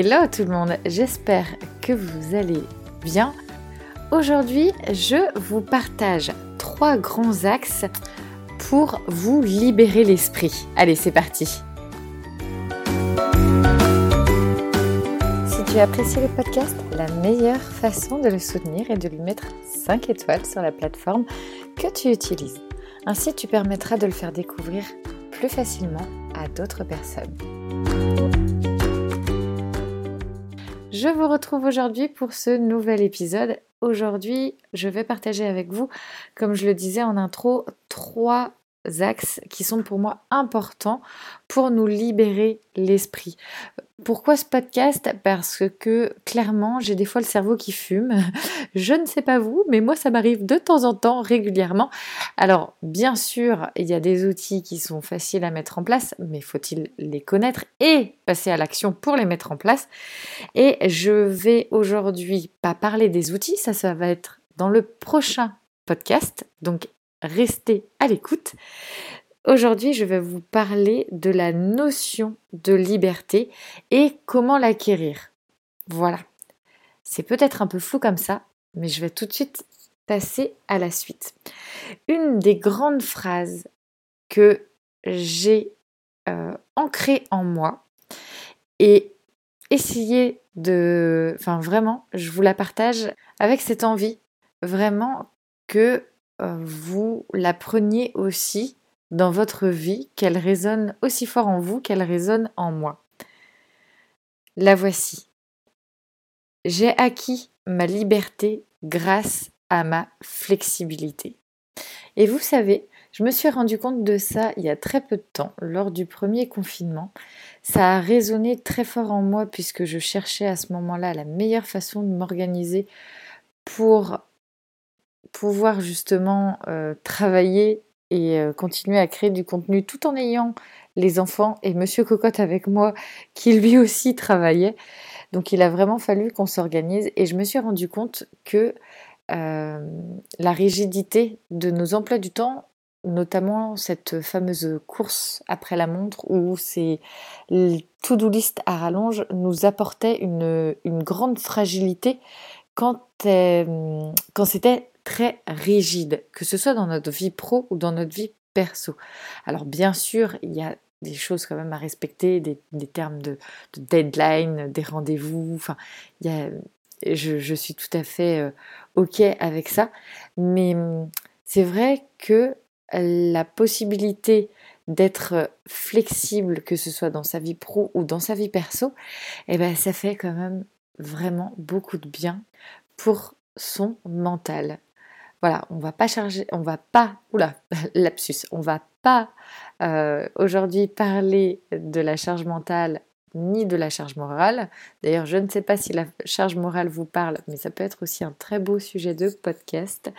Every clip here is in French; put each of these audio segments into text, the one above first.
Hello tout le monde, j'espère que vous allez bien. Aujourd'hui, je vous partage trois grands axes pour vous libérer l'esprit. Allez, c'est parti. Si tu as apprécié le podcast, la meilleure façon de le soutenir est de lui mettre 5 étoiles sur la plateforme que tu utilises. Ainsi, tu permettras de le faire découvrir plus facilement à d'autres personnes. Je vous retrouve aujourd'hui pour ce nouvel épisode. Aujourd'hui, je vais partager avec vous, comme je le disais en intro, trois axes qui sont pour moi importants pour nous libérer l'esprit. Pourquoi ce podcast? Parce que clairement, j'ai des fois le cerveau qui fume. Je ne sais pas vous, mais moi, ça m'arrive de temps en temps, régulièrement. Alors, bien sûr, il y a des outils qui sont faciles à mettre en place, mais faut-il les connaître et passer à l'action pour les mettre en place? Et je vais aujourd'hui pas parler des outils, ça, ça va être dans le prochain podcast. Donc, restez à l'écoute. Aujourd'hui, je vais vous parler de la notion de liberté et comment l'acquérir. Voilà. C'est peut-être un peu flou comme ça, mais je vais tout de suite passer à la suite. Une des grandes phrases que j'ai euh, ancrées en moi et essayé de... Enfin vraiment, je vous la partage avec cette envie vraiment que euh, vous la preniez aussi dans votre vie, qu'elle résonne aussi fort en vous qu'elle résonne en moi. La voici. J'ai acquis ma liberté grâce à ma flexibilité. Et vous savez, je me suis rendu compte de ça il y a très peu de temps, lors du premier confinement. Ça a résonné très fort en moi puisque je cherchais à ce moment-là la meilleure façon de m'organiser pour pouvoir justement euh, travailler et continuer à créer du contenu tout en ayant les enfants et Monsieur Cocotte avec moi qui lui aussi travaillait. Donc il a vraiment fallu qu'on s'organise et je me suis rendu compte que la rigidité de nos emplois du temps, notamment cette fameuse course après la montre où c'est to-do list à rallonge, nous apportait une, grande fragilité quand, quand c'était très rigide, que ce soit dans notre vie pro ou dans notre vie perso. Alors bien sûr, il y a des choses quand même à respecter, des, termes de, deadline, des rendez-vous, enfin, il y je, suis tout à fait euh, OK avec ça, mais hum, c'est vrai que la possibilité d'être flexible, que ce soit dans sa vie pro ou dans sa vie perso, eh ben, ça fait quand même vraiment beaucoup de bien pour son mental. Voilà, on va pas charger, on va pas, oula, lapsus, on va pas euh, aujourd'hui parler de la charge mentale ni de la charge morale. D'ailleurs, je ne sais pas si la charge morale vous parle, mais ça peut être aussi un très beau sujet de podcast.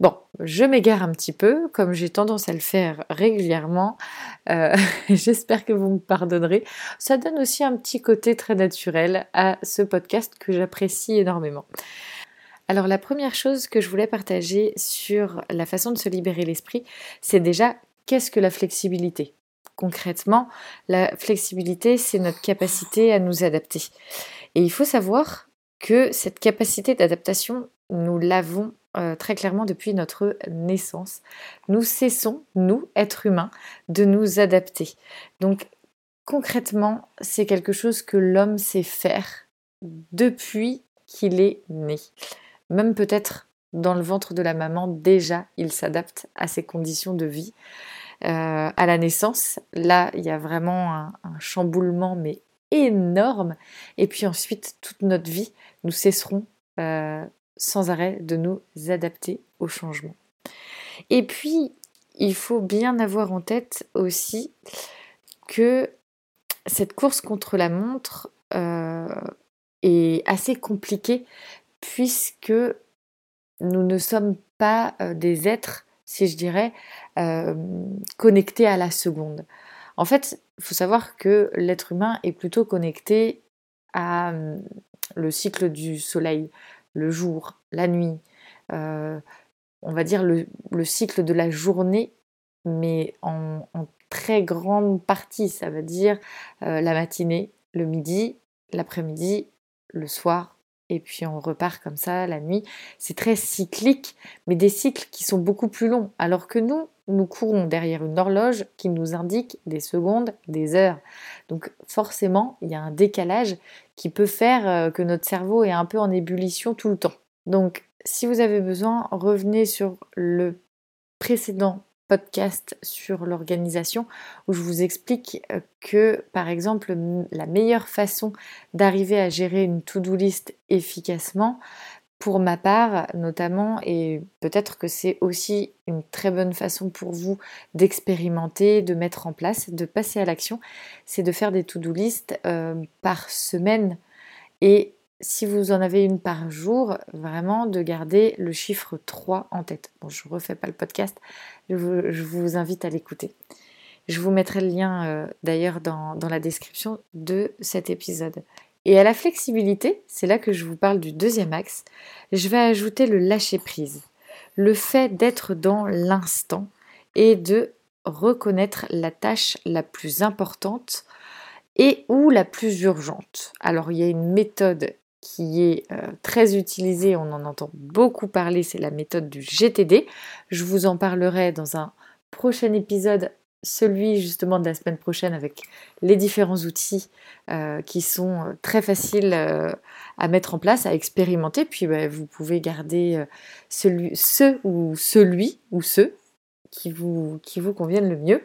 Bon, je m'égare un petit peu, comme j'ai tendance à le faire régulièrement. Euh, j'espère que vous me pardonnerez. Ça donne aussi un petit côté très naturel à ce podcast que j'apprécie énormément. Alors la première chose que je voulais partager sur la façon de se libérer l'esprit, c'est déjà qu'est-ce que la flexibilité? Concrètement, la flexibilité, c'est notre capacité à nous adapter. Et il faut savoir que cette capacité d'adaptation, nous l'avons euh, très clairement depuis notre naissance. Nous cessons, nous, êtres humains, de nous adapter. Donc concrètement, c'est quelque chose que l'homme sait faire depuis qu'il est né même peut-être dans le ventre de la maman, déjà, il s'adapte à ses conditions de vie. Euh, à la naissance, là, il y a vraiment un, chamboulement, mais énorme. Et puis ensuite, toute notre vie, nous cesserons euh, sans arrêt de nous adapter au changement. Et puis, il faut bien avoir en tête aussi que cette course contre la montre euh, est assez compliquée puisque nous ne sommes pas euh, des êtres, si je dirais, euh, connectés à la seconde. En fait, il faut savoir que l'être humain est plutôt connecté à hum, le cycle du soleil, le jour, la nuit, euh, on va dire le, cycle de la journée, mais en, très grande partie, ça veut dire la matinée, le midi, l'après-midi, le soir, et puis on repart comme ça la nuit. C'est très cyclique, mais des cycles qui sont beaucoup plus longs, alors que nous, nous courons derrière une horloge qui nous indique des secondes, des heures. Donc forcément, il y a un décalage qui peut faire euh, que notre cerveau est un peu en ébullition tout le temps. Donc si vous avez besoin, revenez sur le précédent podcast sur l'organisation où je vous explique euh, que par exemple la meilleure façon d'arriver à gérer une to-do list efficacement pour ma part notamment et peut-être que c'est aussi une très bonne façon pour vous d'expérimenter, de mettre en place, de passer à l'action, c'est de faire des to-do list euh, par semaine et si vous en avez une par jour, vraiment de garder le chiffre 3 en tête. Bon, je ne refais pas le podcast, je vous, invite à l'écouter. Je vous mettrai le lien euh, d'ailleurs dans, dans la description de cet épisode. Et à la flexibilité, c'est là que je vous parle du deuxième axe, je vais ajouter le lâcher-prise. Le fait d'être dans l'instant et de reconnaître la tâche la plus importante et ou la plus urgente. Alors il y a une méthode qui est euh, très utilisée, on en entend beaucoup parler, c'est la méthode du GTD. Je vous en parlerai dans un prochain épisode, celui justement de la semaine prochaine avec les différents outils euh, qui sont euh, très faciles à mettre en place, à expérimenter. Puis bah, vous pouvez garder celui, ce ou celui ou ceux qui vous, qui vous conviennent le mieux.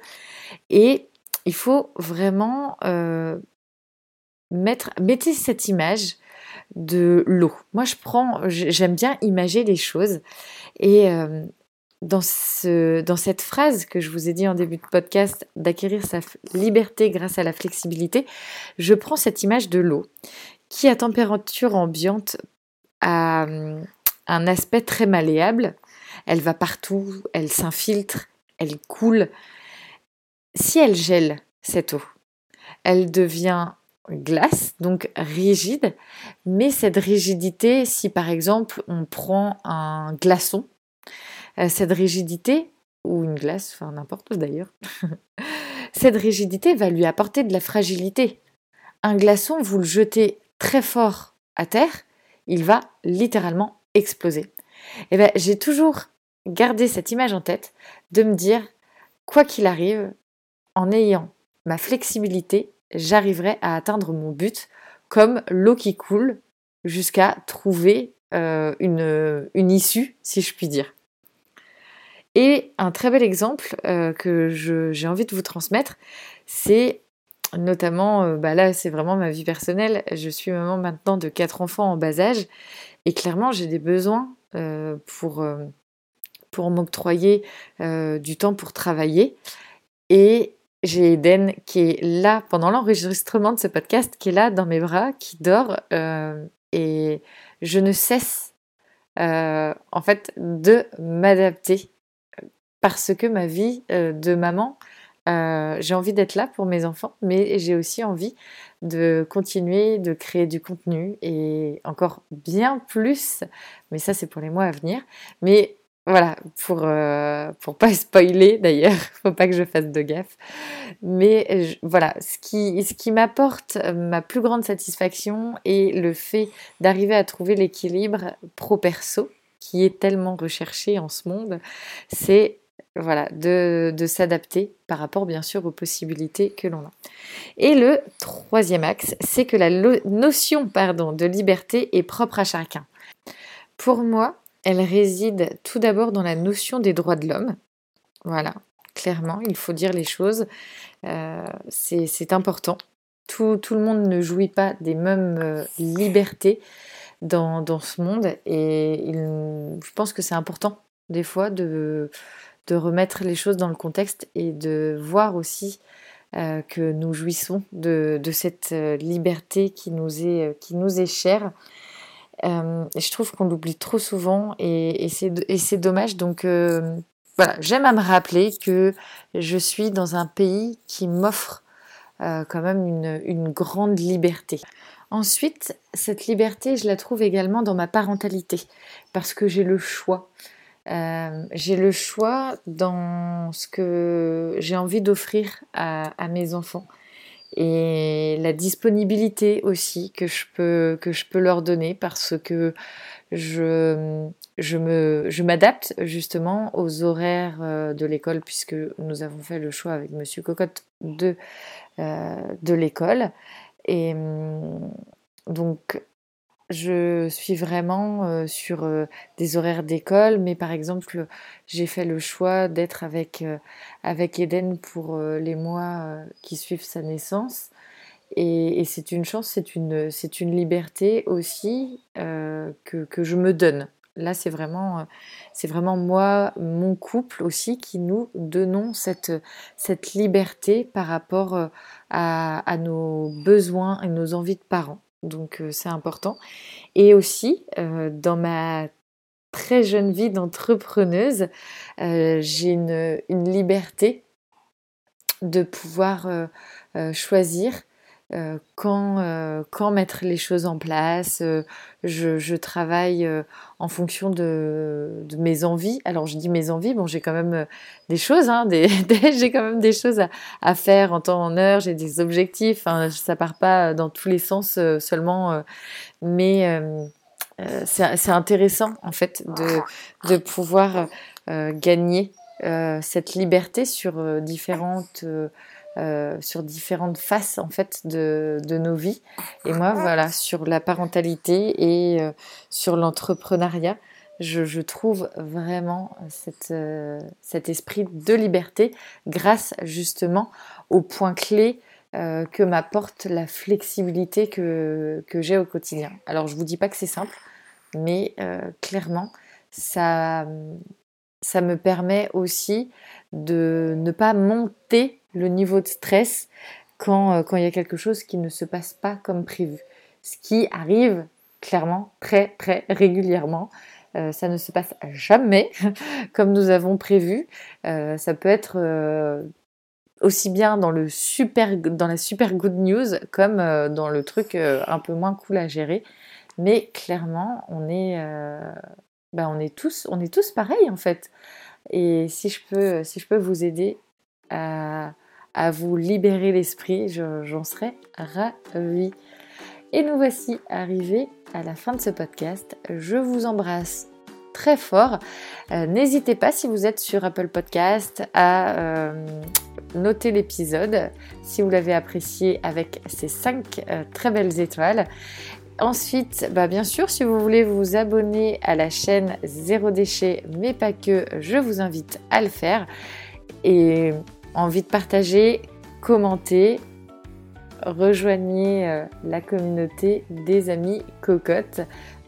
Et il faut vraiment mettre, mettez cette image de l'eau. Moi, je prends, j'aime bien imager les choses. Et euh, dans, ce, dans cette phrase que je vous ai dit en début de podcast, d'acquérir sa liberté grâce à la flexibilité, je prends cette image de l'eau qui, à température ambiante, a hum, un aspect très malléable. Elle va partout, elle s'infiltre, elle coule. Si elle gèle, cette eau, elle devient glace, donc rigide, mais cette rigidité, si par exemple on prend un glaçon, euh, cette rigidité, ou une glace, enfin n'importe d'ailleurs, cette rigidité va lui apporter de la fragilité. Un glaçon, vous le jetez très fort à terre, il va littéralement exploser. Et eh ben, j'ai toujours gardé cette image en tête de me dire, quoi qu'il arrive, en ayant ma flexibilité, j'arriverai à atteindre mon but comme l'eau qui coule jusqu'à trouver euh, une, une, issue, si je puis dire. Et un très bel exemple euh, que j'ai envie de vous transmettre, c'est notamment, euh, bah là c'est vraiment ma vie personnelle, je suis maman maintenant de quatre enfants en bas âge, et clairement j'ai des besoins pour, pour m'octroyer du temps pour travailler. Et j'ai Eden qui est là pendant l'enregistrement de ce podcast, qui est là dans mes bras, qui dort, euh, et je ne cesse euh, en fait de m'adapter parce que ma vie euh, de maman, j'ai envie d'être là pour mes enfants, mais j'ai aussi envie de continuer de créer du contenu et encore bien plus, mais ça c'est pour les mois à venir. Mais voilà, pour euh, pas spoiler d'ailleurs, faut pas que je fasse de gaffe. Mais voilà, ce qui ce qui m'apporte ma plus grande satisfaction est le fait d'arriver à trouver l'équilibre pro perso qui est tellement recherché en ce monde, c'est voilà, de, de s'adapter par rapport bien sûr aux possibilités que l'on a. Et le troisième axe, c'est que la notion pardon, de liberté est propre à chacun. Pour moi, elle réside tout d'abord dans la notion des droits de l'homme. Voilà, clairement, il faut dire les choses. Euh, c'est important. Tout, le monde ne jouit pas des mêmes euh, libertés dans, ce monde et je pense que c'est important des fois de, remettre les choses dans le contexte et de voir aussi euh, que nous jouissons de, cette liberté qui nous est chère euh, je trouve qu'on l'oublie trop souvent et, c'est dommage. Donc euh, voilà, j'aime à me rappeler que je suis dans un pays qui m'offre euh, quand même une, grande liberté. Ensuite, cette liberté, je la trouve également dans ma parentalité, parce que j'ai le choix. J'ai le choix dans ce que j'ai envie d'offrir à, mes enfants. Et la disponibilité aussi que je peux, que je peux leur donner parce que je, je, me, je m'adapte justement aux horaires euh, de l'école puisque nous avons fait le choix avec Monsieur Cocotte de, euh, de l'école. Et hum, donc, je suis vraiment euh, sur des horaires d'école, mais par exemple, j'ai fait le choix d'être avec, avec Eden pour les mois qui suivent sa naissance. Et, c'est une chance, c'est une, c'est une liberté aussi que, que, je me donne. Là, c'est vraiment, c'est vraiment moi, mon couple aussi, qui nous donnons cette, cette liberté par rapport à, à nos besoins et nos envies de parents. Donc, c'est important. Et aussi, dans ma très jeune vie d'entrepreneuse, j'ai une, une, liberté de pouvoir choisir euh, quand, euh, quand mettre les choses en place. Euh, je, travaille en fonction de, mes envies. Alors je dis mes envies, bon j'ai quand même des choses, hein, j'ai quand même des choses à, faire en temps en heure, j'ai des objectifs, hein, ça part pas dans tous les sens seulement, mais c'est intéressant en fait de pouvoir gagner cette liberté sur différentes euh, sur différentes faces en fait de, nos vies. Et moi, voilà, sur la parentalité et euh, sur l'entrepreneuriat, je, trouve vraiment euh, cet esprit de liberté grâce justement au point clé que m'apporte la flexibilité que, j'ai au quotidien. Alors je vous dis pas que c'est simple, mais clairement, ça, ça me permet aussi de ne pas monter le niveau de stress quand, euh, quand il y a quelque chose qui ne se passe pas comme prévu. Ce qui arrive clairement très très régulièrement. Euh, ça ne se passe jamais comme nous avons prévu. Euh, ça peut être aussi bien dans, le super, dans la super good news comme dans le truc un peu moins cool à gérer. Mais clairement, on est, ben on est, tous, on est tous pareils en fait. Et si je peux, si je peux vous aider à, vous libérer l'esprit, j'en serais ravie. Et nous voici arrivés à la fin de ce podcast. Je vous embrasse très fort. Euh, n'hésitez pas, si vous êtes sur Apple Podcast, à euh, noter l'épisode si vous l'avez apprécié avec ces 5 euh, très belles étoiles. Ensuite, bah bien sûr, si vous voulez vous abonner à la chaîne Zéro Déchet, mais pas que, je vous invite à le faire. Et envie de partager, commenter, rejoignez euh, la communauté des amis cocottes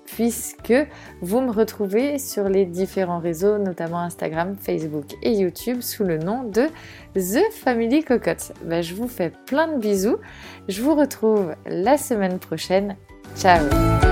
puisque vous me retrouvez sur les différents réseaux, notamment Instagram, Facebook et YouTube, sous le nom de The Family Cocotte. Ben, je vous fais plein de bisous. Je vous retrouve la semaine prochaine. 加油。